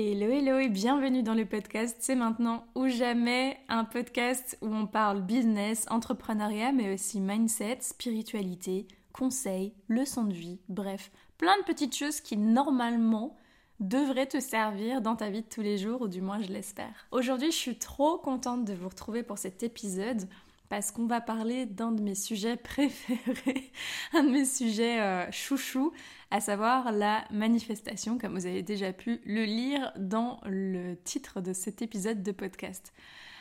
Hello hello et bienvenue dans le podcast C'est maintenant ou jamais, un podcast où on parle business, entrepreneuriat mais aussi mindset, spiritualité, conseils, leçons de vie, bref, plein de petites choses qui normalement devraient te servir dans ta vie de tous les jours ou du moins je l'espère. Aujourd'hui je suis trop contente de vous retrouver pour cet épisode parce qu'on va parler d'un de mes sujets préférés, un de mes sujets euh, chouchou, à savoir la manifestation, comme vous avez déjà pu le lire dans le titre de cet épisode de podcast.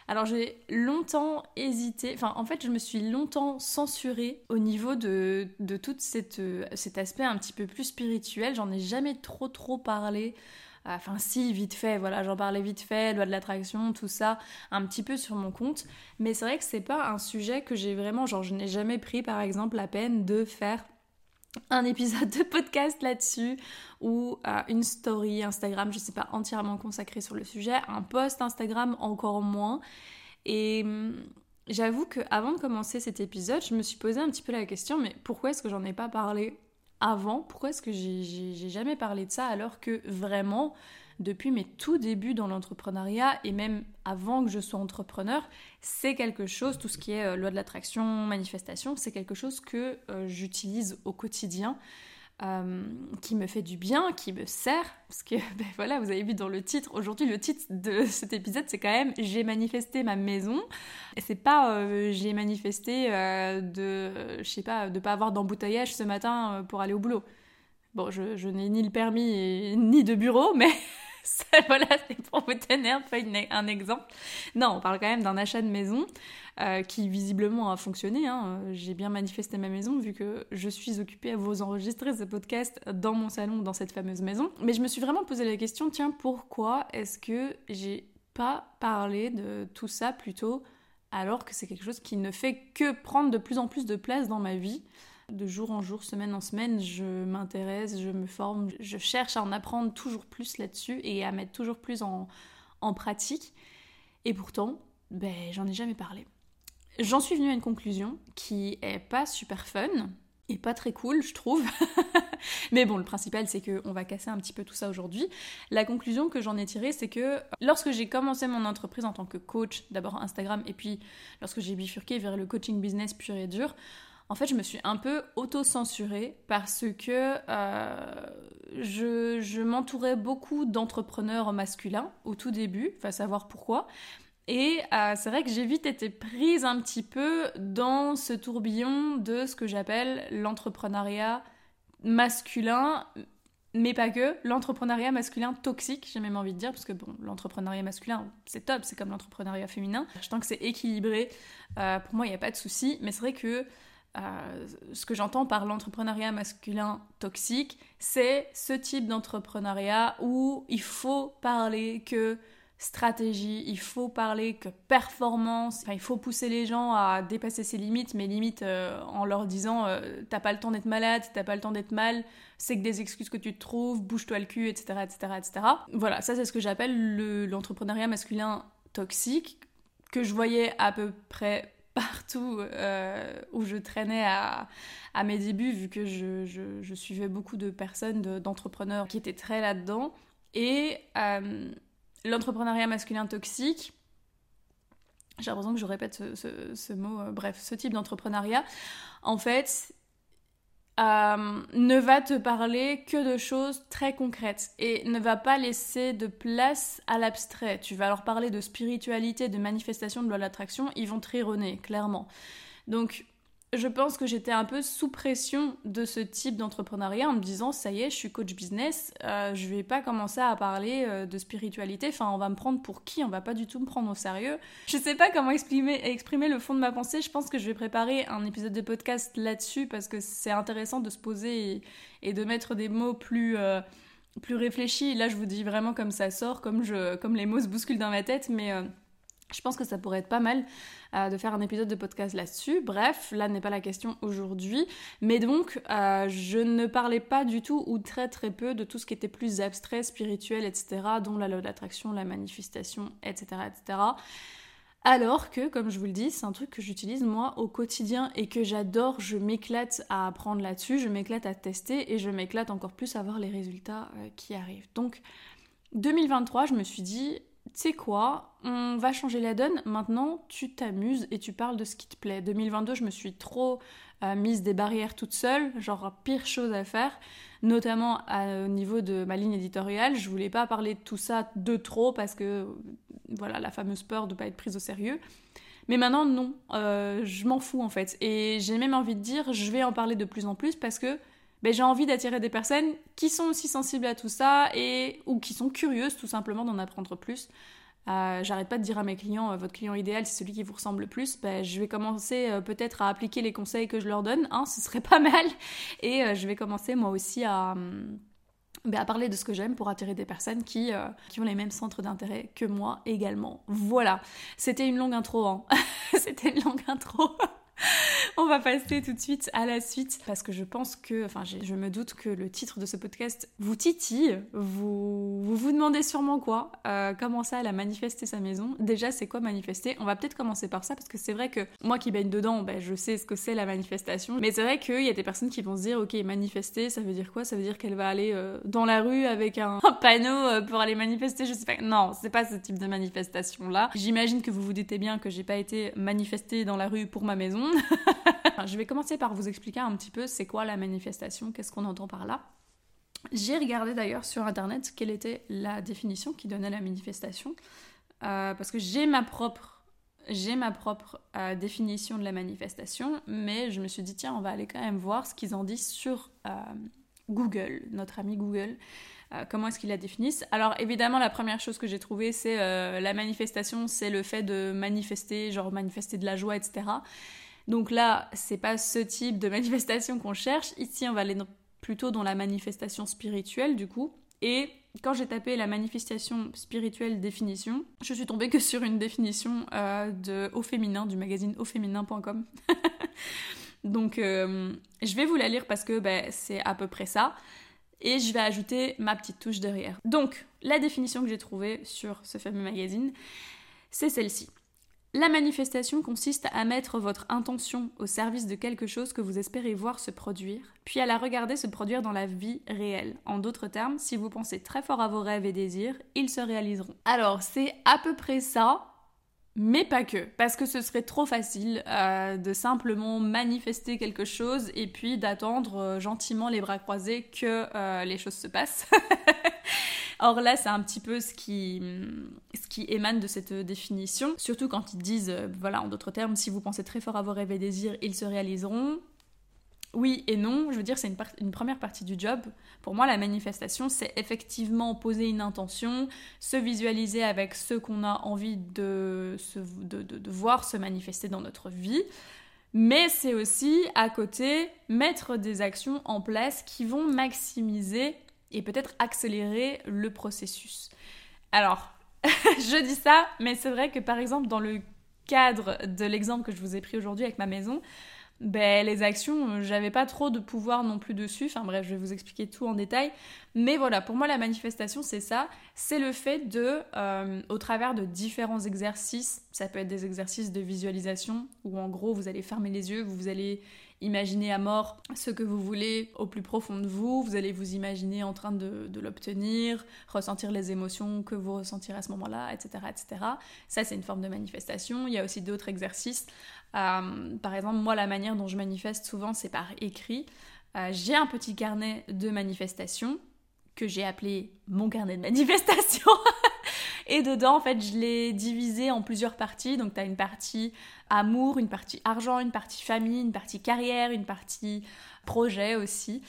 Alors j'ai longtemps hésité, enfin en fait je me suis longtemps censurée au niveau de, de tout euh, cet aspect un petit peu plus spirituel, j'en ai jamais trop trop parlé Enfin, si, vite fait, voilà, j'en parlais vite fait, loi de l'attraction, tout ça, un petit peu sur mon compte. Mais c'est vrai que c'est pas un sujet que j'ai vraiment, genre, je n'ai jamais pris par exemple la peine de faire un épisode de podcast là-dessus ou euh, une story Instagram, je sais pas, entièrement consacrée sur le sujet, un post Instagram encore moins. Et hum, j'avoue que avant de commencer cet épisode, je me suis posé un petit peu la question, mais pourquoi est-ce que j'en ai pas parlé? Avant Pourquoi est-ce que j'ai jamais parlé de ça alors que vraiment, depuis mes tout débuts dans l'entrepreneuriat et même avant que je sois entrepreneur, c'est quelque chose, tout ce qui est euh, loi de l'attraction, manifestation, c'est quelque chose que euh, j'utilise au quotidien. Euh, qui me fait du bien, qui me sert, parce que ben voilà, vous avez vu dans le titre, aujourd'hui le titre de cet épisode c'est quand même j'ai manifesté ma maison, et c'est pas euh, j'ai manifesté euh, de, je sais pas, de pas avoir d'embouteillage ce matin pour aller au boulot. Bon, je, n'ai ni le permis ni de bureau, mais voilà, c'est pour vous tenir un exemple. Non, on parle quand même d'un achat de maison euh, qui visiblement a fonctionné. Hein. J'ai bien manifesté ma maison vu que je suis occupée à vous enregistrer ce podcast dans mon salon, dans cette fameuse maison. Mais je me suis vraiment posé la question, tiens, pourquoi est-ce que j'ai pas parlé de tout ça plutôt alors que c'est quelque chose qui ne fait que prendre de plus en plus de place dans ma vie? De jour en jour, semaine en semaine, je m'intéresse, je me forme, je cherche à en apprendre toujours plus là-dessus et à mettre toujours plus en, pratique. Et pourtant, ben, j'en ai jamais parlé. J'en suis venue à une conclusion qui est pas super fun et pas très cool, je trouve. Mais bon, le principal, c'est qu'on va casser un petit peu tout ça aujourd'hui. La conclusion que j'en ai tirée, c'est que lorsque j'ai commencé mon entreprise en tant que coach, d'abord Instagram, et puis lorsque j'ai bifurqué vers le coaching business pur et dur, en fait, je me suis un peu auto-censurée parce que euh, je, m'entourais beaucoup d'entrepreneurs masculins au tout début, faut savoir pourquoi. Et euh, c'est vrai que j'ai vite été prise un petit peu dans ce tourbillon de ce que j'appelle l'entrepreneuriat masculin, mais pas que, l'entrepreneuriat masculin toxique, j'ai même envie de dire, parce que bon, l'entrepreneuriat masculin, c'est top, c'est comme l'entrepreneuriat féminin. Je pense que c'est équilibré, euh, pour moi, il n'y a pas de souci, mais c'est vrai que euh, ce que j'entends par l'entrepreneuriat masculin toxique, c'est ce type d'entrepreneuriat où il faut parler que stratégie, il faut parler que performance, il faut pousser les gens à dépasser ses limites, mais limites euh, en leur disant euh, t'as pas le temps d'être malade, t'as pas le temps d'être mal, c'est que des excuses que tu te trouves, bouge-toi le cul, etc., etc., etc. Voilà, ça c'est ce que j'appelle l'entrepreneuriat masculin toxique, que je voyais à peu près partout euh, où je traînais à, mes débuts, vu que je, suivais beaucoup de personnes, d'entrepreneurs qui étaient très là-dedans. Et l'entrepreneuriat masculin toxique, j'ai l'impression que je répète ce, mot, euh, bref, ce type d'entrepreneuriat, en fait, euh, ne va te parler que de choses très concrètes et ne va pas laisser de place à l'abstrait. Tu vas leur parler de spiritualité, de manifestation de loi l'attraction, ils vont trironner, clairement. Donc, je pense que j'étais un peu sous pression de ce type d'entrepreneuriat en me disant ça y est, je suis coach business, euh, je vais pas commencer à parler euh, de spiritualité, enfin on va me prendre pour qui, on va pas du tout me prendre au sérieux. Je sais pas comment exprimer, le fond de ma pensée, je pense que je vais préparer un épisode de podcast là-dessus parce que c'est intéressant de se poser et, de mettre des mots plus... Euh, plus réfléchis, là je vous dis vraiment comme ça sort, comme, comme les mots se bousculent dans ma tête, mais je pense que ça pourrait être pas mal euh, de faire un épisode de podcast là-dessus. Bref, là n'est pas la question aujourd'hui. Mais donc, euh, je ne parlais pas du tout ou très très peu de tout ce qui était plus abstrait, spirituel, etc., dont la loi d'attraction, la manifestation, etc., etc. Alors que, comme je vous le dis, c'est un truc que j'utilise moi au quotidien et que j'adore. Je m'éclate à apprendre là-dessus, je m'éclate à tester et je m'éclate encore plus à voir les résultats euh, qui arrivent. Donc, 2023, je me suis dit, tu sais quoi, on va changer la donne. Maintenant, tu t'amuses et tu parles de ce qui te plaît. 2022, je me suis trop euh, mise des barrières toute seule, genre pire chose à faire, notamment au niveau de ma ligne éditoriale. Je voulais pas parler de tout ça de trop parce que, voilà, la fameuse peur de pas être prise au sérieux. Mais maintenant, non, euh, je m'en fous en fait. Et j'ai même envie de dire, je vais en parler de plus en plus parce que ben, j'ai envie d'attirer des personnes qui sont aussi sensibles à tout ça et ou qui sont curieuses tout simplement d'en apprendre plus. Euh, j'arrête pas de dire à mes clients, euh, votre client idéal, c'est celui qui vous ressemble le plus. Ben, je vais commencer peut-être à appliquer les conseils que je leur donne, hein, ce serait pas mal. Et je vais commencer moi aussi à, hum, ben, à parler de ce que j'aime pour attirer des personnes qui, qui ont les mêmes centres d'intérêt que moi également. Voilà, c'était une longue intro. Hein. c'était une longue intro. On va passer tout de suite à la suite parce que je pense que, enfin, je me doute que le titre de ce podcast vous titille. Vous vous, demandez sûrement quoi euh, Comment ça, elle a manifesté sa maison Déjà, c'est quoi manifester? On va peut-être commencer par ça parce que c'est vrai que moi qui baigne dedans, ben, je sais ce que c'est la manifestation. Mais c'est vrai qu'il y a des personnes qui vont se dire, ok, manifester, ça veut dire quoi? Ça veut dire qu'elle va aller euh, dans la rue avec un, panneau euh, pour aller manifester. Je sais pas. Non, c'est pas ce type de manifestation là. J'imagine que vous vous doutez bien que j'ai pas été manifestée dans la rue pour ma maison. je vais commencer par vous expliquer un petit peu c'est quoi la manifestation, qu'est-ce qu'on entend par là. J'ai regardé d'ailleurs sur internet quelle était la définition qui donnait la manifestation, euh, parce que j'ai ma propre, j'ai ma propre euh, définition de la manifestation, mais je me suis dit tiens on va aller quand même voir ce qu'ils en disent sur euh, Google, notre ami Google. comment est-ce qu'ils la définissent Alors évidemment, la première chose que j'ai trouvée, c'est la manifestation, c'est le fait de manifester, genre manifester de la joie, etc. Donc là, c'est pas ce type de manifestation qu'on cherche. Ici, on va aller plutôt dans la manifestation spirituelle du coup. Et quand j'ai tapé la manifestation spirituelle définition, je suis tombée que sur une définition euh, de Au Féminin, du magazine auféminin.com. Donc euh, je vais vous la lire parce que ben, c'est à peu près ça. Et je vais ajouter ma petite touche derrière. Donc, la définition que j'ai trouvée sur ce fameux magazine, c'est celle-ci. La manifestation consiste à mettre votre intention au service de quelque chose que vous espérez voir se produire, puis à la regarder se produire dans la vie réelle. En d'autres termes, si vous pensez très fort à vos rêves et désirs, ils se réaliseront. Alors, c'est à peu près ça, mais pas que, parce que ce serait trop facile euh, de simplement manifester quelque chose et puis d'attendre euh, gentiment les bras croisés que euh, les choses se passent. Or là, c'est un petit peu ce qui, émane de cette définition, surtout quand ils disent, euh, voilà, en d'autres termes, si vous pensez très fort à vos rêves et désirs, ils se réaliseront. Oui et non, je veux dire, c'est une, première partie du job. Pour moi, la manifestation, c'est effectivement poser une intention, se visualiser avec ce qu'on a envie de, voir se manifester dans notre vie. Mais c'est aussi, à côté, mettre des actions en place qui vont maximiser et peut-être accélérer le processus. Alors, je dis ça, mais c'est vrai que par exemple dans le cadre de l'exemple que je vous ai pris aujourd'hui avec ma maison, ben, les actions, j'avais pas trop de pouvoir non plus dessus. Enfin bref, je vais vous expliquer tout en détail. Mais voilà, pour moi, la manifestation, c'est ça. C'est le fait de, euh, au travers de différents exercices, ça peut être des exercices de visualisation, où en gros, vous allez fermer les yeux, vous allez Imaginez à mort ce que vous voulez au plus profond de vous, vous allez vous imaginer en train de, l'obtenir, ressentir les émotions que vous ressentirez à ce moment-là, etc., etc. Ça, c'est une forme de manifestation. Il y a aussi d'autres exercices. Euh, par exemple, moi, la manière dont je manifeste souvent, c'est par écrit. Euh, j'ai un petit carnet de manifestation que j'ai appelé mon carnet de manifestation. Et dedans, en fait, je l'ai divisé en plusieurs parties. Donc, tu as une partie amour, une partie argent, une partie famille, une partie carrière, une partie projet aussi.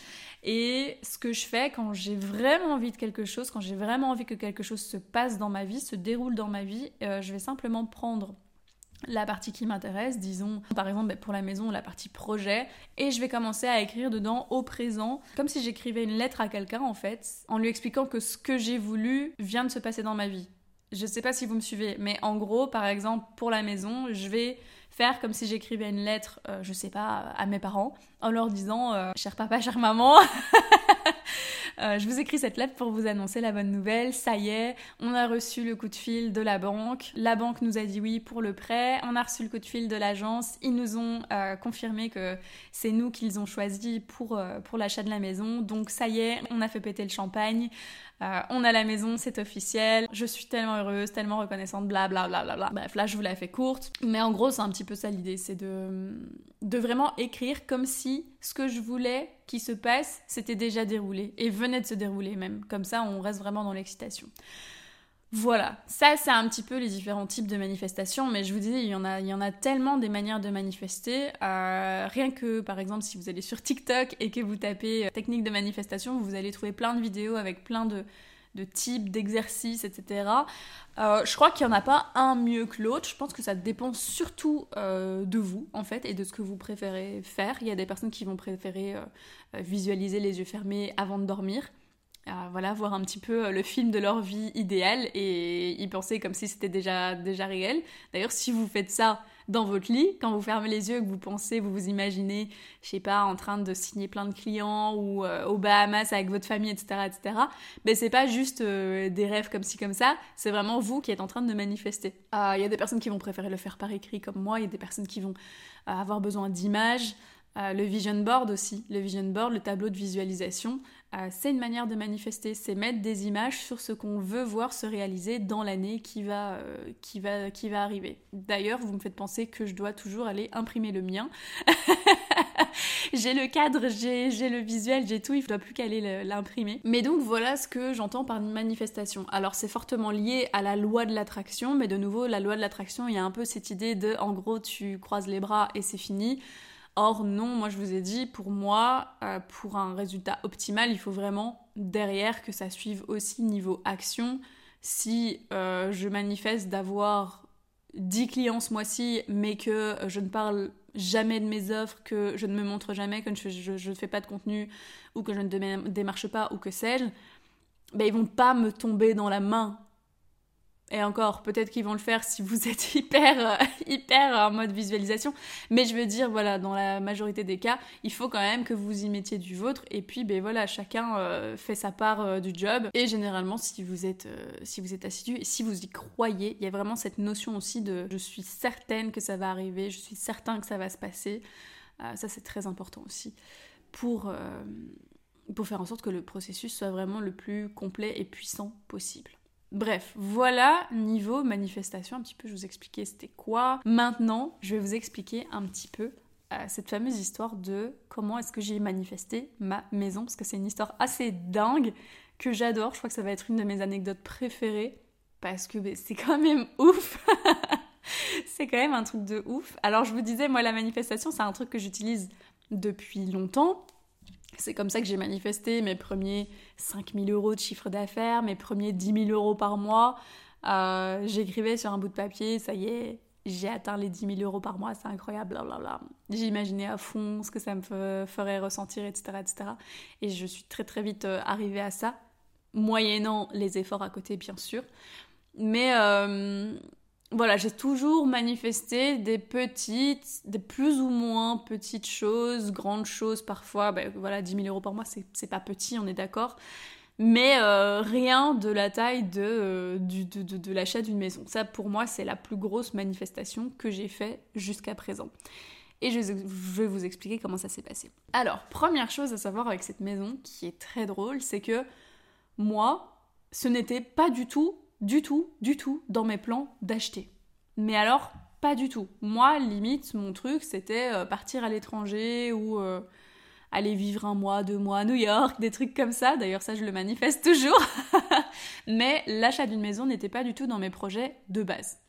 Et ce que je fais quand j'ai vraiment envie de quelque chose, quand j'ai vraiment envie que quelque chose se passe dans ma vie, se déroule dans ma vie, euh, je vais simplement prendre la partie qui m'intéresse, disons par exemple ben, pour la maison la partie projet, et je vais commencer à écrire dedans au présent, comme si j'écrivais une lettre à quelqu'un en fait, en lui expliquant que ce que j'ai voulu vient de se passer dans ma vie. Je sais pas si vous me suivez, mais en gros, par exemple, pour la maison, je vais faire comme si j'écrivais une lettre, euh, je sais pas, à mes parents, en leur disant euh, Cher papa, chère maman, euh, je vous écris cette lettre pour vous annoncer la bonne nouvelle. Ça y est, on a reçu le coup de fil de la banque. La banque nous a dit oui pour le prêt. On a reçu le coup de fil de l'agence. Ils nous ont confirmé que c'est nous qu'ils ont choisi pour, pour l'achat de la maison. Donc ça y est, on a fait péter le champagne. Euh, on a la maison, c'est officiel. Je suis tellement heureuse, tellement reconnaissante, bla bla bla bla bla. Bref, là je vous la fais courte. Mais en gros, c'est un petit peu ça l'idée, c'est de, de vraiment écrire comme si ce que je voulais qui se passe, s'était déjà déroulé et venait de se dérouler même. Comme ça, on reste vraiment dans l'excitation. Voilà, ça c'est un petit peu les différents types de manifestations, mais je vous dis, il y en a, il y en a tellement des manières de manifester. Euh, rien que, par exemple, si vous allez sur TikTok et que vous tapez euh, technique de manifestation, vous allez trouver plein de vidéos avec plein de, types d'exercices, etc. Euh, je crois qu'il n'y en a pas un mieux que l'autre. Je pense que ça dépend surtout de vous, en fait, et de ce que vous préférez faire. Il y a des personnes qui vont préférer visualiser les yeux fermés avant de dormir voilà, voir un petit peu euh, le film de leur vie idéale et y penser comme si c'était déjà, déjà réel. D'ailleurs, si vous faites ça dans votre lit, quand vous fermez les yeux, que vous pensez, vous vous imaginez, je sais pas, en train de signer plein de clients ou euh, aux Bahamas avec votre famille, etc., etc., ben c'est pas juste euh, des rêves comme ci, comme ça, c'est vraiment vous qui êtes en train de manifester. Il y a des personnes qui vont préférer le faire par écrit comme moi, il y a des personnes qui vont avoir besoin d'images, le vision board aussi, le vision board, le tableau de visualisation, euh, c'est une manière de manifester, c'est mettre des images sur ce qu'on veut voir se réaliser dans l'année qui va, euh, qui, va, qui va arriver. D'ailleurs, vous me faites penser que je dois toujours aller imprimer le mien. j'ai le cadre, j'ai le visuel, j'ai tout, il ne doit plus qu'aller l'imprimer. Mais donc voilà ce que j'entends par une manifestation. Alors c'est fortement lié à la loi de l'attraction, mais de nouveau, la loi de l'attraction, il y a un peu cette idée de, en gros, tu croises les bras et c'est fini. Or non, moi je vous ai dit, pour moi, euh, pour un résultat optimal, il faut vraiment derrière que ça suive aussi niveau action. Si euh, je manifeste d'avoir 10 clients ce mois-ci, mais que je ne parle jamais de mes offres, que je ne me montre jamais, que je ne fais pas de contenu, ou que je ne démarche pas, ou que sais-je, ben, ils vont pas me tomber dans la main et encore, peut-être qu'ils vont le faire si vous êtes hyper, euh, hyper en mode visualisation. Mais je veux dire, voilà, dans la majorité des cas, il faut quand même que vous y mettiez du vôtre. Et puis, ben voilà, chacun euh, fait sa part euh, du job. Et généralement, si vous êtes, si vous êtes assidu si vous y croyez, il y a vraiment cette notion aussi de je suis certaine que ça va arriver, je suis certain que ça va se passer. ça, c'est très important aussi pour, pour faire en sorte que le processus soit vraiment le plus complet et puissant possible. Bref, voilà niveau manifestation, un petit peu je vous expliquais c'était quoi. Maintenant, je vais vous expliquer un petit peu euh, cette fameuse histoire de comment est-ce que j'ai manifesté ma maison, parce que c'est une histoire assez dingue que j'adore. Je crois que ça va être une de mes anecdotes préférées, parce que ben, c'est quand même ouf. c'est quand même un truc de ouf. Alors je vous disais, moi la manifestation, c'est un truc que j'utilise depuis longtemps. C'est comme ça que j'ai manifesté mes premiers 5000 euros de chiffre d'affaires, mes premiers 10 000 euros par mois. Euh, j'écrivais sur un bout de papier, ça y est, j'ai atteint les 10 000 euros par mois, c'est incroyable, blablabla. J'imaginais à fond ce que ça me ferait ressentir, etc., etc. Et je suis très très vite euh, arrivée à ça, moyennant les efforts à côté, bien sûr. Mais euh, voilà, j'ai toujours manifesté des petites, des plus ou moins petites choses, grandes choses parfois. Ben, voilà, 10 000 euros par mois, c'est pas petit, on est d'accord. Mais euh, rien de la taille de, euh, de, l'achat d'une maison. Ça, pour moi, c'est la plus grosse manifestation que j'ai fait jusqu'à présent. Et je, vais vous expliquer comment ça s'est passé. Alors, première chose à savoir avec cette maison, qui est très drôle, c'est que moi, ce n'était pas du tout du tout, du tout dans mes plans d'acheter. Mais alors, pas du tout. Moi, limite, mon truc, c'était euh, partir à l'étranger ou euh, aller vivre un mois, deux mois à New York, des trucs comme ça. D'ailleurs, ça, je le manifeste toujours. Mais l'achat d'une maison n'était pas du tout dans mes projets de base.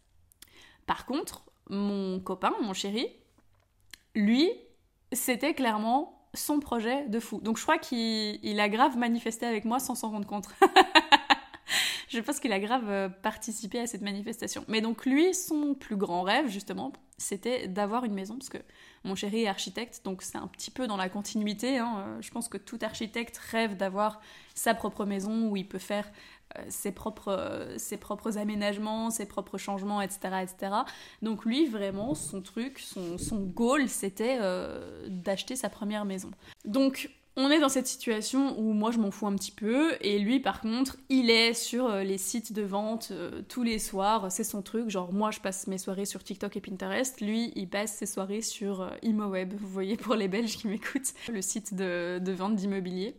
Par contre, mon copain, mon chéri, lui, c'était clairement son projet de fou. Donc je crois qu'il a grave manifesté avec moi sans s'en rendre compte. je pense qu'il a grave euh, participé à cette manifestation. Mais donc lui, son plus grand rêve, justement, c'était d'avoir une maison, parce que mon chéri est architecte, donc c'est un petit peu dans la continuité. Hein. Euh, je pense que tout architecte rêve d'avoir sa propre maison où il peut faire euh, ses, propres, ses propres aménagements, ses propres changements, etc. etc. Donc lui, vraiment, son truc, son, son goal, c'était d'acheter sa première maison. Donc on est dans cette situation où moi je m'en fous un petit peu et lui par contre il est sur euh, les sites de vente euh, tous les soirs, c'est son truc, genre moi je passe mes soirées sur TikTok et Pinterest, lui il passe ses soirées sur euh, ImoWeb, vous voyez pour les Belges qui m'écoutent, le site de, vente d'immobilier.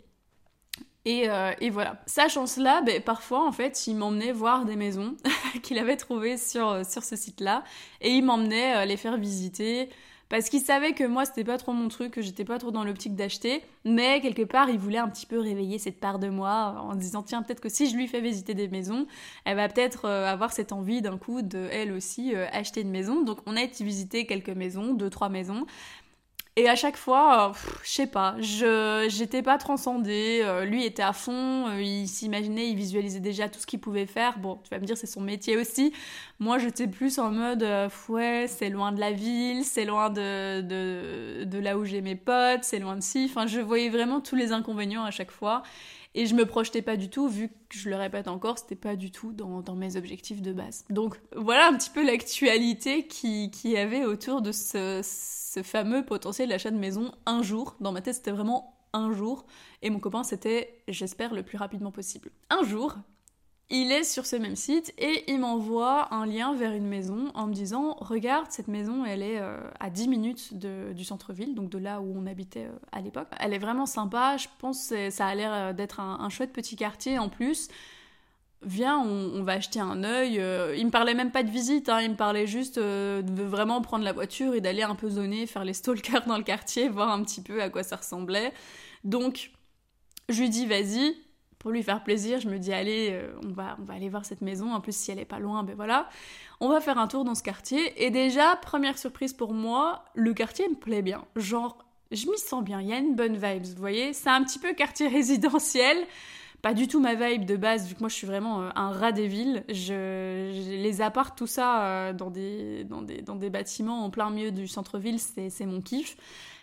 Et, euh, et voilà. Sachant cela, ben, parfois, en fait, il m'emmenait voir des maisons qu'il avait trouvées sur, sur ce site-là. Et il m'emmenait les faire visiter. Parce qu'il savait que moi, c'était pas trop mon truc, que j'étais pas trop dans l'optique d'acheter. Mais quelque part, il voulait un petit peu réveiller cette part de moi en disant tiens, peut-être que si je lui fais visiter des maisons, elle va peut-être euh, avoir cette envie d'un coup de, elle aussi, acheter une maison. Donc, on a été visiter quelques maisons, deux, trois maisons. Et à chaque fois, euh, je sais pas, je j'étais pas transcendée. Euh, lui était à fond, euh, il s'imaginait, il visualisait déjà tout ce qu'il pouvait faire. Bon, tu vas me dire, c'est son métier aussi. Moi, j'étais plus en mode, ouais, c'est loin de la ville, c'est loin de, de, de là où j'ai mes potes, c'est loin de ci. Enfin, je voyais vraiment tous les inconvénients à chaque fois. Et je me projetais pas du tout, vu que je le répète encore, c'était pas du tout dans, mes objectifs de base. Donc voilà un petit peu l'actualité qui, qui avait autour de ce, ce fameux potentiel d'achat de maison un jour. Dans ma tête, c'était vraiment un jour. Et mon copain, c'était j'espère le plus rapidement possible. Un jour, il est sur ce même site et il m'envoie un lien vers une maison en me disant Regarde, cette maison, elle est euh, à 10 minutes du centre-ville, donc de là où on habitait euh, à l'époque. Elle est vraiment sympa, je pense que ça a l'air euh, d'être un, chouette petit quartier en plus. Viens, on, va acheter un œil. il me parlait même pas de visite, hein, il me parlait juste de vraiment prendre la voiture et d'aller un peu zoner, faire les stalkers dans le quartier, voir un petit peu à quoi ça ressemblait. Donc, je lui dis Vas-y, pour lui faire plaisir, je me dis allez, euh, on va, on va aller voir cette maison. En plus, si elle est pas loin, ben voilà. On va faire un tour dans ce quartier. Et déjà, première surprise pour moi, le quartier me plaît bien. Genre, je m'y sens bien. Il y a une bonne vibe, vous voyez. C'est un petit peu quartier résidentiel. Pas du tout ma vibe de base, vu que moi je suis vraiment euh, un rat des villes. Je, les apparts, tout ça, euh, dans, des, dans, des, dans des bâtiments en plein milieu du centre-ville, c'est mon kiff.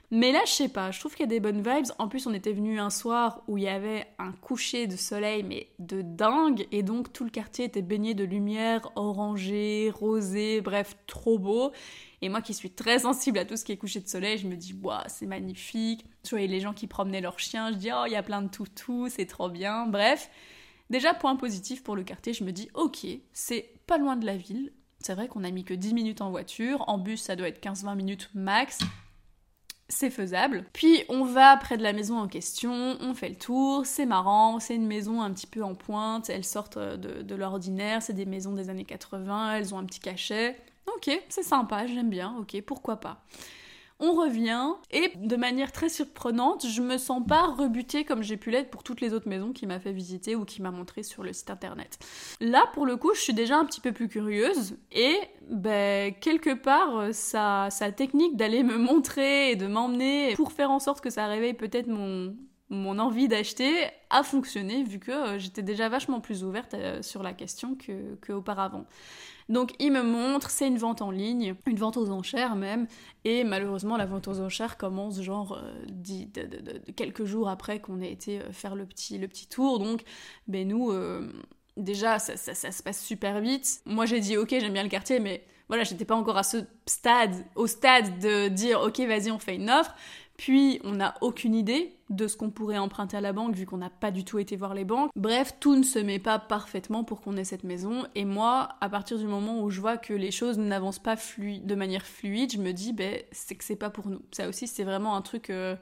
Mais là, je sais pas, je trouve qu'il y a des bonnes vibes. En plus, on était venu un soir où il y avait un coucher de soleil, mais de dingue. Et donc, tout le quartier était baigné de lumière orangée, rosée, bref, trop beau. Et moi qui suis très sensible à tout ce qui est coucher de soleil, je me dis, waouh, c'est magnifique. Je voyais les gens qui promenaient leurs chiens, je dis, oh, il y a plein de toutous, c'est trop bien. Bref, déjà, point positif pour le quartier, je me dis, ok, c'est pas loin de la ville. C'est vrai qu'on a mis que 10 minutes en voiture. En bus, ça doit être 15-20 minutes max c'est faisable. Puis on va près de la maison en question, on fait le tour, c'est marrant, c'est une maison un petit peu en pointe, elles sortent euh, de, de l'ordinaire, c'est des maisons des années 80, elles ont un petit cachet. Ok, c'est sympa, j'aime bien, ok, pourquoi pas. On revient et de manière très surprenante, je me sens pas rebutée comme j'ai pu l'être pour toutes les autres maisons qu'il m'a fait visiter ou qui m'a montré sur le site internet. Là, pour le coup, je suis déjà un petit peu plus curieuse et ben, quelque part, sa, sa technique d'aller me montrer et de m'emmener pour faire en sorte que ça réveille peut-être mon, envie d'acheter a fonctionné vu que euh, j'étais déjà vachement plus ouverte euh, sur la question que, que auparavant. Donc il me montre, c'est une vente en ligne, une vente aux enchères même, et malheureusement la vente aux enchères commence genre euh, quelques jours après qu'on ait été euh, faire le petit, tour, donc ben nous, euh, déjà ça, ça, se passe super vite. Moi j'ai dit ok j'aime bien le quartier, mais voilà j'étais pas encore à ce stade, au stade de dire ok vas-y on fait une offre, puis on n'a aucune idée de ce qu'on pourrait emprunter à la banque vu qu'on n'a pas du tout été voir les banques. Bref, tout ne se met pas parfaitement pour qu'on ait cette maison. Et moi, à partir du moment où je vois que les choses n'avancent pas de manière fluide, je me dis, ben, c'est que c'est pas pour nous. Ça aussi, c'est vraiment un truc euh,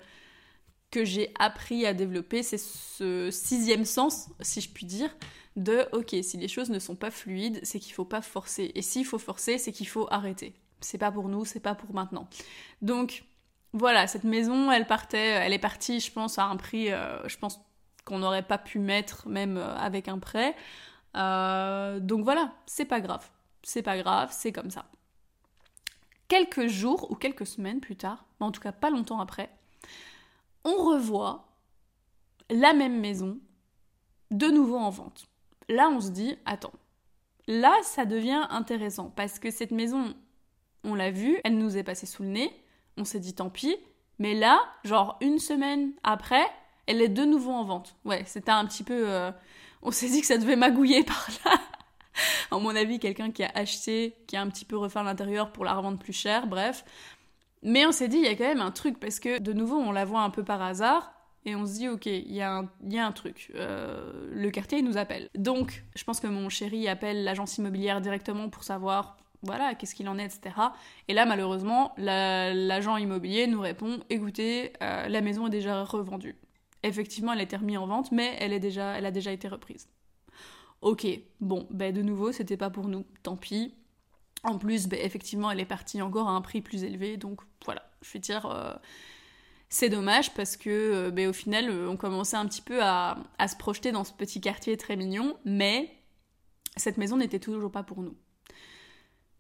que j'ai appris à développer. C'est ce sixième sens, si je puis dire, de, ok, si les choses ne sont pas fluides, c'est qu'il faut pas forcer. Et s'il faut forcer, c'est qu'il faut arrêter. C'est pas pour nous, c'est pas pour maintenant. Donc, voilà, cette maison, elle partait, elle est partie, je pense, à un prix, euh, je pense qu'on n'aurait pas pu mettre même euh, avec un prêt. Euh, donc voilà, c'est pas grave. C'est pas grave, c'est comme ça. Quelques jours ou quelques semaines plus tard, mais en tout cas pas longtemps après, on revoit la même maison de nouveau en vente. Là, on se dit, attends, là, ça devient intéressant parce que cette maison, on l'a vue, elle nous est passée sous le nez on s'est dit tant pis. Mais là, genre une semaine après, elle est de nouveau en vente. Ouais, c'était un petit peu... Euh, on s'est dit que ça devait magouiller par là. à mon avis, quelqu'un qui a acheté, qui a un petit peu refait l'intérieur pour la revendre plus cher, bref. Mais on s'est dit, il y a quand même un truc, parce que de nouveau, on la voit un peu par hasard, et on se dit, ok, il y, a un, truc. Euh, le quartier, il nous appelle. Donc, je pense que mon chéri appelle l'agence immobilière directement pour savoir voilà, qu'est-ce qu'il en est, etc. Et là, malheureusement, l'agent immobilier nous répond, écoutez, euh, la maison est déjà revendue. effectivement, elle a été remise en vente, mais elle, est déjà, elle a déjà été reprise. Ok, bon, ben de nouveau, c'était pas pour nous, tant pis. En plus, ben, effectivement, elle est partie encore à un prix plus élevé, donc voilà, je vais dire, euh, c'est dommage parce que, ben, au final, on commençait un petit peu à se projeter dans ce petit quartier très mignon, mais cette maison n'était toujours pas pour nous.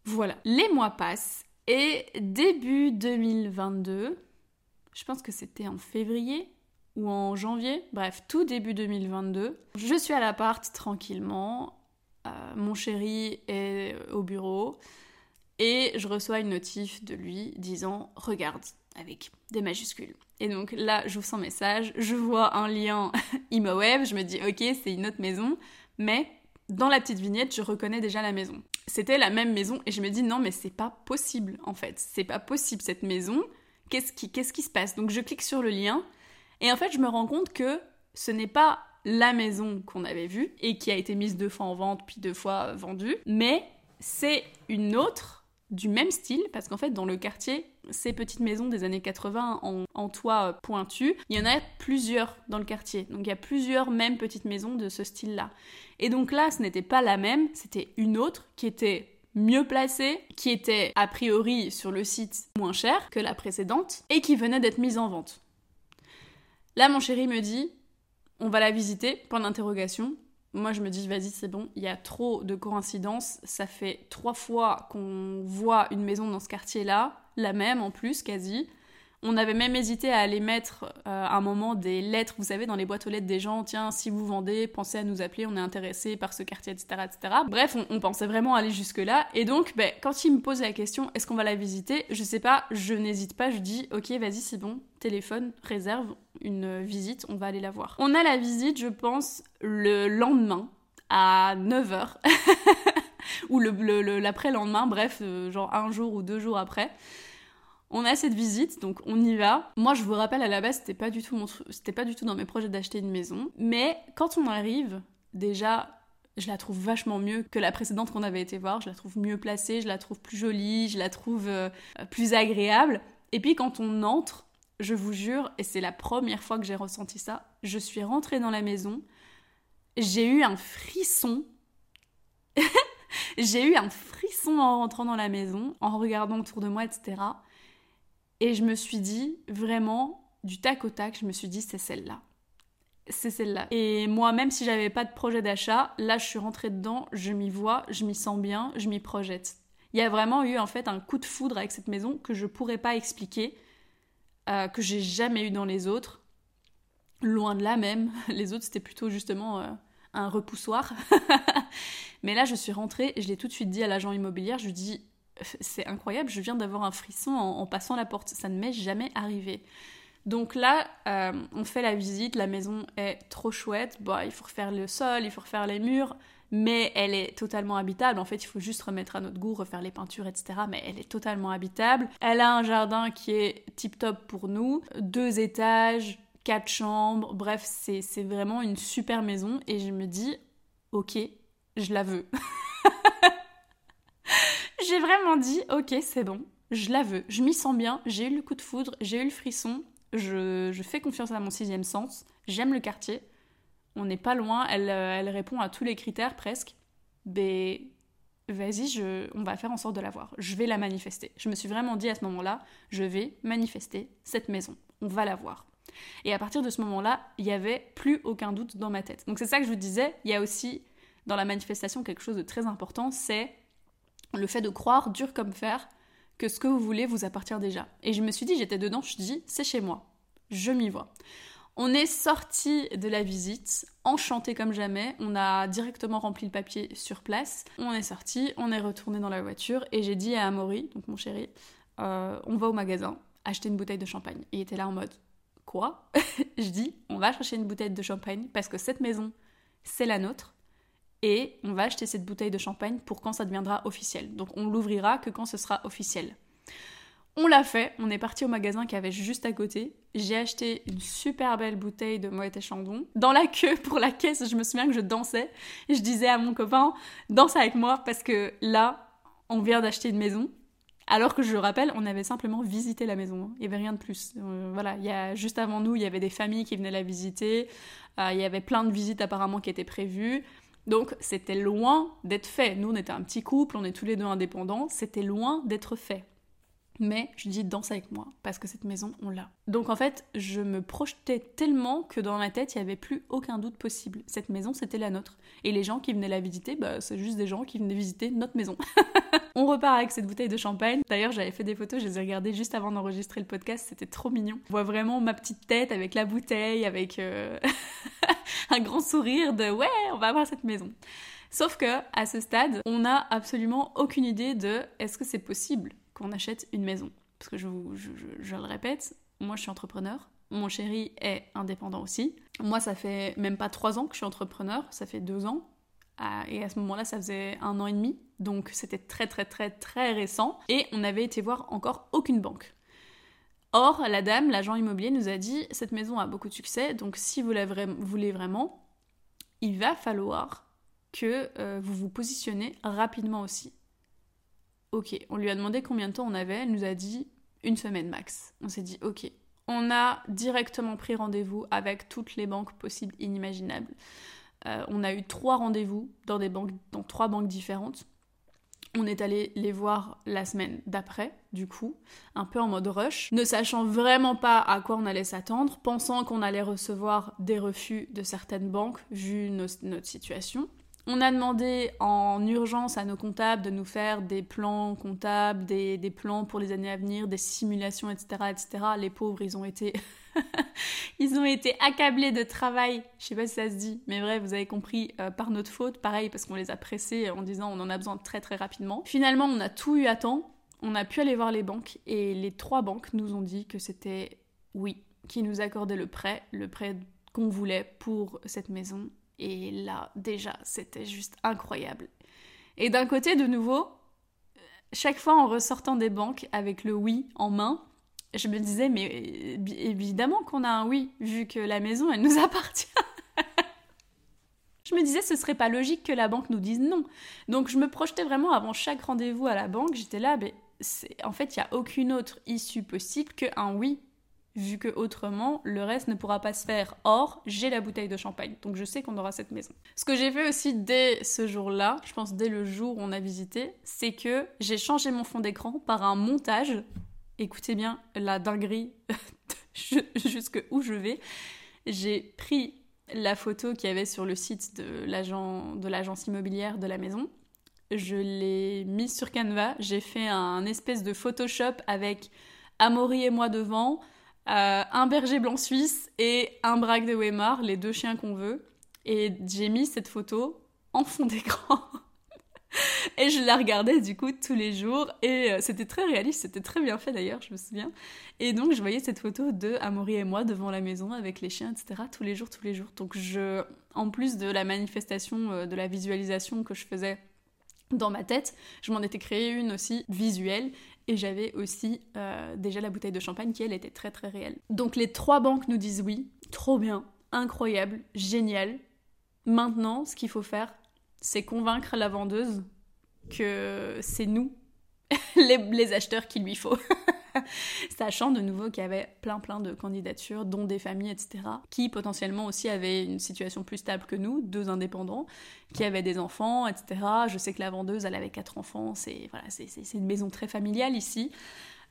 Voilà, les mois passent et début 2022, je pense que c'était en février ou en janvier, bref, tout début 2022, je suis à l'appart tranquillement, euh, mon chéri est au bureau et je reçois une notif de lui disant regarde avec des majuscules. Et donc là, j'ouvre son message, je vois un lien ImoWeb, je me dis ok, c'est une autre maison, mais dans la petite vignette, je reconnais déjà la maison. C'était la même maison et je me dis non mais c'est pas possible en fait, c'est pas possible cette maison. Qu'est-ce qui, qu'est-ce qui se passe? Donc je clique sur le lien et en fait je me rends compte que ce n'est pas la maison qu'on avait vue et qui a été mise deux fois en vente puis deux fois vendue, mais c'est une autre du même style, parce qu'en fait, dans le quartier, ces petites maisons des années 80 en, toit pointu, il y en a plusieurs dans le quartier. Donc il y a plusieurs mêmes petites maisons de ce style-là. Et donc là, ce n'était pas la même, c'était une autre qui était mieux placée, qui était a priori sur le site moins cher que la précédente, et qui venait d'être mise en vente. Là, mon chéri me dit, on va la visiter, point d'interrogation. Moi, je me dis, vas-y, c'est bon, il y a trop de coïncidences. Ça fait trois fois qu'on voit une maison dans ce quartier-là, la même en plus, quasi. On avait même hésité à aller mettre euh, à un moment des lettres, vous savez, dans les boîtes aux lettres des gens, tiens, si vous vendez, pensez à nous appeler, on est intéressé par ce quartier, etc. etc. Bref, on, pensait vraiment aller jusque-là. Et donc, ben, quand il me pose la question, est-ce qu'on va la visiter? Je sais pas, je n'hésite pas, je dis, ok, vas-y, c'est bon, téléphone, réserve une visite, on va aller la voir. On a la visite, je pense, le lendemain à 9h. ou l'après-lendemain, bref, euh, genre un jour ou deux jours après. On a cette visite, donc on y va. Moi, je vous rappelle, à la base, c'était pas du tout c'était pas du tout dans mes projets d'acheter une maison. Mais quand on arrive, déjà, je la trouve vachement mieux que la précédente qu'on avait été voir. Je la trouve mieux placée, je la trouve plus jolie, je la trouve euh, plus agréable. Et puis quand on entre, je vous jure, et c'est la première fois que j'ai ressenti ça, je suis rentrée dans la maison, j'ai eu un frisson. j'ai eu un frisson en rentrant dans la maison, en regardant autour de moi, etc. Et je me suis dit, vraiment, du tac au tac, je me suis dit, c'est celle-là. C'est celle-là. Et moi, même si j'avais pas de projet d'achat, là, je suis rentrée dedans, je m'y vois, je m'y sens bien, je m'y projette. Il y a vraiment eu, en fait, un coup de foudre avec cette maison que je pourrais pas expliquer, euh, que j'ai jamais eu dans les autres. Loin de là même. Les autres, c'était plutôt justement euh, un repoussoir. Mais là, je suis rentrée et je l'ai tout de suite dit à l'agent immobilier, je lui dis, c'est incroyable, je viens d'avoir un frisson en, passant la porte, ça ne m'est jamais arrivé. Donc là, euh, on fait la visite, la maison est trop chouette, bon, il faut refaire le sol, il faut refaire les murs, mais elle est totalement habitable. En fait, il faut juste remettre à notre goût, refaire les peintures, etc. Mais elle est totalement habitable. Elle a un jardin qui est tip top pour nous, deux étages, quatre chambres, bref, c'est vraiment une super maison. Et je me dis, ok, je la veux. j'ai vraiment dit, ok, c'est bon, je la veux, je m'y sens bien, j'ai eu le coup de foudre, j'ai eu le frisson, je, fais confiance à mon sixième sens, j'aime le quartier, on n'est pas loin, elle, euh, elle, répond à tous les critères presque, mais vas-y, je, on va faire en sorte de la voir, je vais la manifester. Je me suis vraiment dit à ce moment-là, je vais manifester cette maison, on va la voir. Et à partir de ce moment-là, il n'y avait plus aucun doute dans ma tête. Donc c'est ça que je vous disais, il y a aussi dans la manifestation quelque chose de très important, c'est le fait de croire dur comme fer que ce que vous voulez vous appartient déjà. Et je me suis dit, j'étais dedans, je me suis dit, c'est chez moi, je m'y vois. On est sorti de la visite, enchanté comme jamais. On a directement rempli le papier sur place. On est sorti, on est retourné dans la voiture et j'ai dit à Amaury, donc mon chéri, euh, on va au magasin acheter une bouteille de champagne. Et il était là en mode quoi Je dis on va chercher une bouteille de champagne parce que cette maison c'est la nôtre et on va acheter cette bouteille de champagne pour quand ça deviendra officiel. Donc on l'ouvrira que quand ce sera officiel. On l'a fait, on est parti au magasin qui avait juste à côté. J'ai acheté une super belle bouteille de Moët et Chandon. Dans la queue pour la caisse, je me souviens que je dansais. Je disais à mon copain, danse avec moi parce que là, on vient d'acheter une maison. Alors que je le rappelle, on avait simplement visité la maison. Il n'y avait rien de plus. Euh, voilà, il y a, juste avant nous, il y avait des familles qui venaient la visiter. Euh, il y avait plein de visites apparemment qui étaient prévues. Donc c'était loin d'être fait. Nous, on était un petit couple, on est tous les deux indépendants. C'était loin d'être fait. Mais je dis danse avec moi parce que cette maison on l'a. Donc en fait, je me projetais tellement que dans ma tête il n'y avait plus aucun doute possible. Cette maison c'était la nôtre. Et les gens qui venaient la visiter, bah, c'est juste des gens qui venaient visiter notre maison. on repart avec cette bouteille de champagne. D'ailleurs, j'avais fait des photos, je les ai regardées juste avant d'enregistrer le podcast, c'était trop mignon. On voit vraiment ma petite tête avec la bouteille, avec euh, un grand sourire de ouais, on va avoir cette maison. Sauf que à ce stade, on n'a absolument aucune idée de est-ce que c'est possible? Qu'on achète une maison. Parce que je, le répète, moi je suis entrepreneur, mon chéri est indépendant aussi. Moi, ça fait même pas trois ans que je suis entrepreneur, ça fait deux ans. Ah, et à ce moment-là, ça faisait un an et demi. Donc c'était très très très très récent. Et on avait été voir encore aucune banque. Or, la dame, l'agent immobilier, nous a dit cette maison a beaucoup de succès, donc si vous la voulez vraiment, il va falloir que euh, vous vous positionnez rapidement aussi. Ok, on lui a demandé combien de temps on avait, elle nous a dit une semaine max. On s'est dit ok. On a directement pris rendez-vous avec toutes les banques possibles, inimaginables. Euh, on a eu trois rendez-vous dans des banques, dans trois banques différentes. On est allé les voir la semaine d'après, du coup, un peu en mode rush, ne sachant vraiment pas à quoi on allait s'attendre, pensant qu'on allait recevoir des refus de certaines banques vu notre situation. On a demandé en urgence à nos comptables de nous faire des plans comptables, des, plans pour les années à venir, des simulations, etc., etc. Les pauvres, ils ont été, ils ont été accablés de travail. Je sais pas si ça se dit, mais bref, vous avez compris euh, par notre faute. Pareil, parce qu'on les a pressés en disant on en a besoin très très rapidement. Finalement, on a tout eu à temps. On a pu aller voir les banques et les trois banques nous ont dit que c'était oui, qui nous accordaient le prêt, le prêt qu'on voulait pour cette maison et là, déjà, c'était juste incroyable. Et d'un côté, de nouveau, chaque fois en ressortant des banques avec le oui en main, je me disais, mais évidemment qu'on a un oui, vu que la maison, elle nous appartient. je me disais, ce serait pas logique que la banque nous dise non. Donc je me projetais vraiment avant chaque rendez-vous à la banque, j'étais là, mais en fait, il n'y a aucune autre issue possible qu'un oui vu que autrement, le reste ne pourra pas se faire. Or, j'ai la bouteille de champagne, donc je sais qu'on aura cette maison. Ce que j'ai fait aussi dès ce jour-là, je pense dès le jour où on a visité, c'est que j'ai changé mon fond d'écran par un montage. Écoutez bien la dinguerie jusque où je vais. J'ai pris la photo qu'il y avait sur le site de l'agence immobilière de la maison. Je l'ai mise sur Canva. J'ai fait un espèce de Photoshop avec Amaury et moi devant, euh, un berger blanc suisse et un braque de Weimar, les deux chiens qu'on veut. Et j'ai mis cette photo en fond d'écran. et je la regardais du coup tous les jours. Et euh, c'était très réaliste, c'était très bien fait d'ailleurs, je me souviens. Et donc je voyais cette photo de Amaury et moi devant la maison avec les chiens, etc. tous les jours, tous les jours. Donc je, en plus de la manifestation, euh, de la visualisation que je faisais dans ma tête, je m'en étais créé une aussi visuelle et j'avais aussi euh, déjà la bouteille de champagne qui, elle, était très très réelle. Donc les trois banques nous disent oui, trop bien, incroyable, génial. Maintenant, ce qu'il faut faire, c'est convaincre la vendeuse que c'est nous, les, les acheteurs qu'il lui faut. Sachant de nouveau qu'il y avait plein plein de candidatures, dont des familles, etc., qui potentiellement aussi avaient une situation plus stable que nous, deux indépendants, qui avaient des enfants, etc. Je sais que la vendeuse, elle avait quatre enfants, c'est voilà, c'est une maison très familiale ici.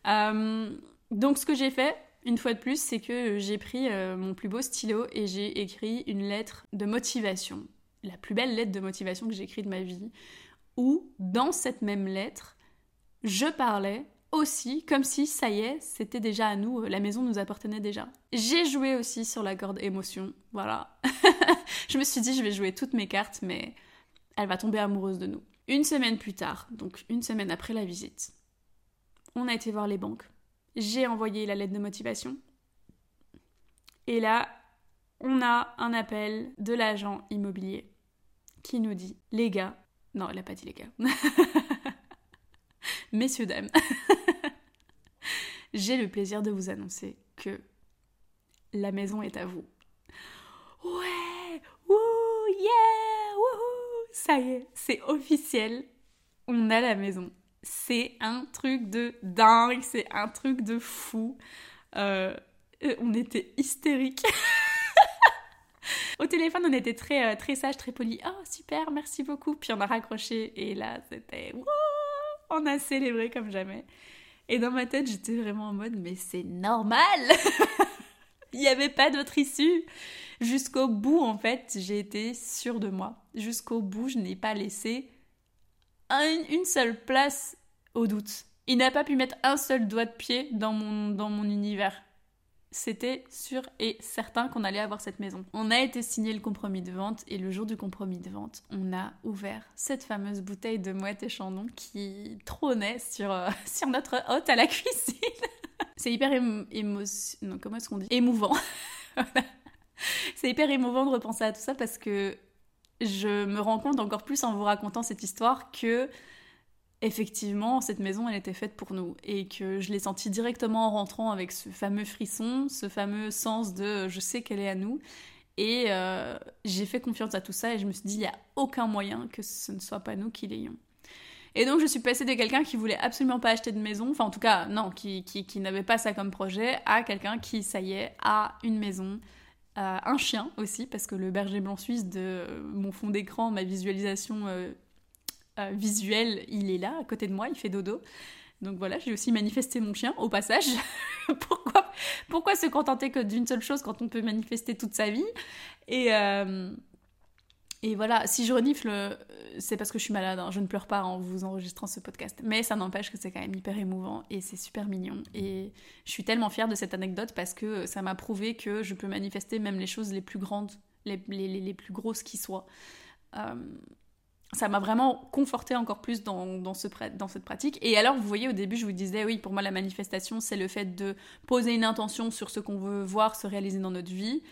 Euh, donc ce que j'ai fait, une fois de plus, c'est que j'ai pris euh, mon plus beau stylo et j'ai écrit une lettre de motivation, la plus belle lettre de motivation que j'ai écrite de ma vie, où dans cette même lettre, je parlais aussi comme si ça y est, c'était déjà à nous, la maison nous appartenait déjà. J'ai joué aussi sur la corde émotion, voilà. je me suis dit je vais jouer toutes mes cartes mais elle va tomber amoureuse de nous. Une semaine plus tard, donc une semaine après la visite, on a été voir les banques. J'ai envoyé la lettre de motivation. Et là, on a un appel de l'agent immobilier qui nous dit les gars, non, elle n'a pas dit les gars. Messieurs, dames, j'ai le plaisir de vous annoncer que la maison est à vous. Ouais, wouh, yeah, wouhou, ça y est, c'est officiel. On a la maison. c'est un truc de dingue, c'est un truc de fou. Euh, on était hystériques. Au téléphone, on était très, euh, très sage, très poli. Oh, super, merci beaucoup. Puis on a raccroché et là, c'était on a célébré comme jamais. Et dans ma tête, j'étais vraiment en mode, mais c'est normal Il n'y avait pas d'autre issue. Jusqu'au bout, en fait, j'ai été sûre de moi. Jusqu'au bout, je n'ai pas laissé une seule place au doute. Il n'a pas pu mettre un seul doigt de pied dans mon, univers c'était sûr et certain qu'on allait avoir cette maison. On a été signé le compromis de vente et le jour du compromis de vente, on a ouvert cette fameuse bouteille de mouette et chandon qui trônait sur, euh, sur notre hôte à la cuisine. C'est hyper comment est-ce qu'on dit? Émouvant. C'est hyper émouvant de repenser à tout ça parce que je me rends compte encore plus en vous racontant cette histoire que effectivement, cette maison, elle était faite pour nous. Et que je l'ai senti directement en rentrant avec ce fameux frisson, ce fameux sens de je sais qu'elle est à nous. Et euh, j'ai fait confiance à tout ça et je me suis dit, il n'y a aucun moyen que ce ne soit pas nous qui l'ayons. Et donc je suis passée de quelqu'un qui voulait absolument pas acheter de maison, enfin en tout cas non, qui, qui, n'avait pas ça comme projet, à quelqu'un qui, ça y est, a une maison, euh, un chien aussi, parce que le berger blanc suisse de mon fond d'écran, ma visualisation euh, euh, visuel, il est là, à côté de moi, il fait dodo. Donc voilà, j'ai aussi manifesté mon chien au passage. pourquoi, pourquoi se contenter que d'une seule chose quand on peut manifester toute sa vie? Et, euh, et voilà, si je renifle, euh, c'est parce que je suis malade. Hein. Je ne pleure pas en vous enregistrant ce podcast. Mais ça n'empêche que c'est quand même hyper émouvant et c'est super mignon. Et je suis tellement fière de cette anecdote parce que ça m'a prouvé que je peux manifester même les choses les plus grandes, les, les, les plus grosses qui soient ça m'a vraiment conforté encore plus dans, dans, ce, dans cette pratique. Et alors, vous voyez, au début, je vous disais, oui, pour moi, la manifestation, c'est le fait de poser une intention sur ce qu'on veut voir se réaliser dans notre vie,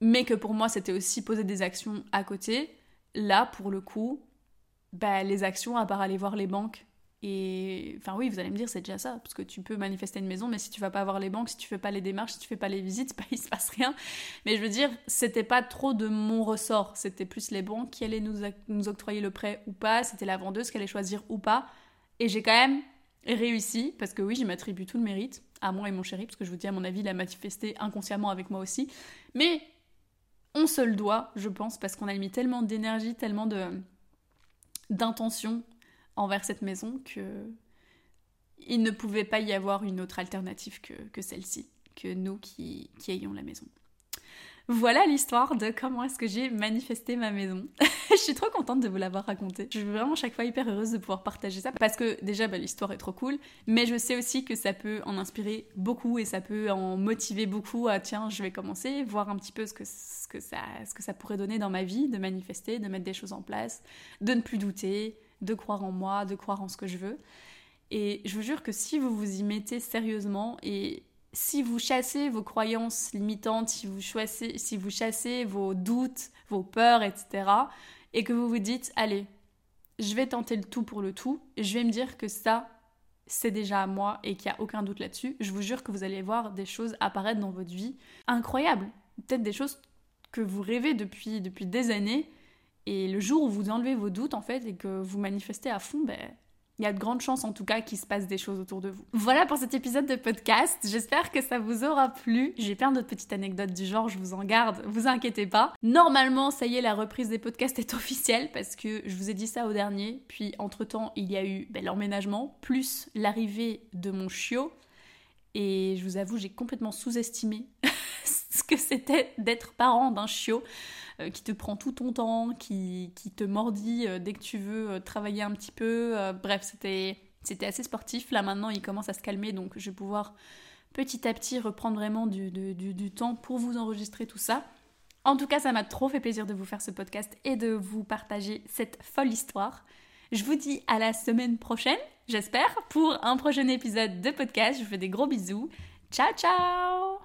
mais que pour moi, c'était aussi poser des actions à côté. Là, pour le coup, bah, les actions, à part aller voir les banques et enfin oui, vous allez me dire c'est déjà ça, parce que tu peux manifester une maison, mais si tu vas pas voir les banques, si tu fais pas les démarches, si tu fais pas les visites, bah, il se passe rien. Mais je veux dire, c'était pas trop de mon ressort, c'était plus les banques qui allaient nous, nous octroyer le prêt ou pas, c'était la vendeuse qui allait choisir ou pas. Et j'ai quand même réussi, parce que oui, j'y m'attribue tout le mérite, à moi et mon chéri, parce que je vous dis, à mon avis, il a manifesté inconsciemment avec moi aussi. Mais on se le doit, je pense, parce qu'on a mis tellement d'énergie, tellement de d'intention envers cette maison que il ne pouvait pas y avoir une autre alternative que, celle-ci, que nous qui, ayons la maison. Voilà l'histoire de comment est-ce que j'ai manifesté ma maison. je suis trop contente de vous l'avoir raconté. Je suis vraiment chaque fois hyper heureuse de pouvoir partager ça parce que déjà bah, l'histoire est trop cool, mais je sais aussi que ça peut en inspirer beaucoup et ça peut en motiver beaucoup à tiens, je vais commencer, voir un petit peu ce que, ce que, ça, ce que ça pourrait donner dans ma vie, de manifester, de mettre des choses en place, de ne plus douter, de croire en moi, de croire en ce que je veux. Et je vous jure que si vous vous y mettez sérieusement et si vous chassez vos croyances limitantes, si vous chassez, si vous chassez vos doutes, vos peurs, etc., et que vous vous dites, allez, je vais tenter le tout pour le tout, je vais me dire que ça, c'est déjà à moi et qu'il n'y a aucun doute là-dessus, je vous jure que vous allez voir des choses apparaître dans votre vie incroyables. Peut-être des choses que vous rêvez depuis, depuis des années et le jour où vous enlevez vos doutes, en fait, et que vous manifestez à fond, ben, il y a de grandes chances en tout cas qu'il se passe des choses autour de vous. Voilà pour cet épisode de podcast. J'espère que ça vous aura plu. J'ai plein d'autres petites anecdotes du genre, je vous en garde, vous inquiétez pas. Normalement, ça y est, la reprise des podcasts est officielle parce que je vous ai dit ça au dernier. Puis entre-temps, il y a eu ben, l'emménagement plus l'arrivée de mon chiot. Et je vous avoue, j'ai complètement sous-estimé ce que c'était d'être parent d'un chiot. Euh, qui te prend tout ton temps, qui, qui te mordit euh, dès que tu veux euh, travailler un petit peu. bref, c'était, c'était assez sportif. Là maintenant, il commence à se calmer, donc je vais pouvoir petit à petit reprendre vraiment du, du, du temps pour vous enregistrer tout ça. En tout cas, ça m'a trop fait plaisir de vous faire ce podcast et de vous partager cette folle histoire. Je vous dis à la semaine prochaine, j'espère, pour un prochain épisode de podcast. Je vous fais des gros bisous. Ciao ciao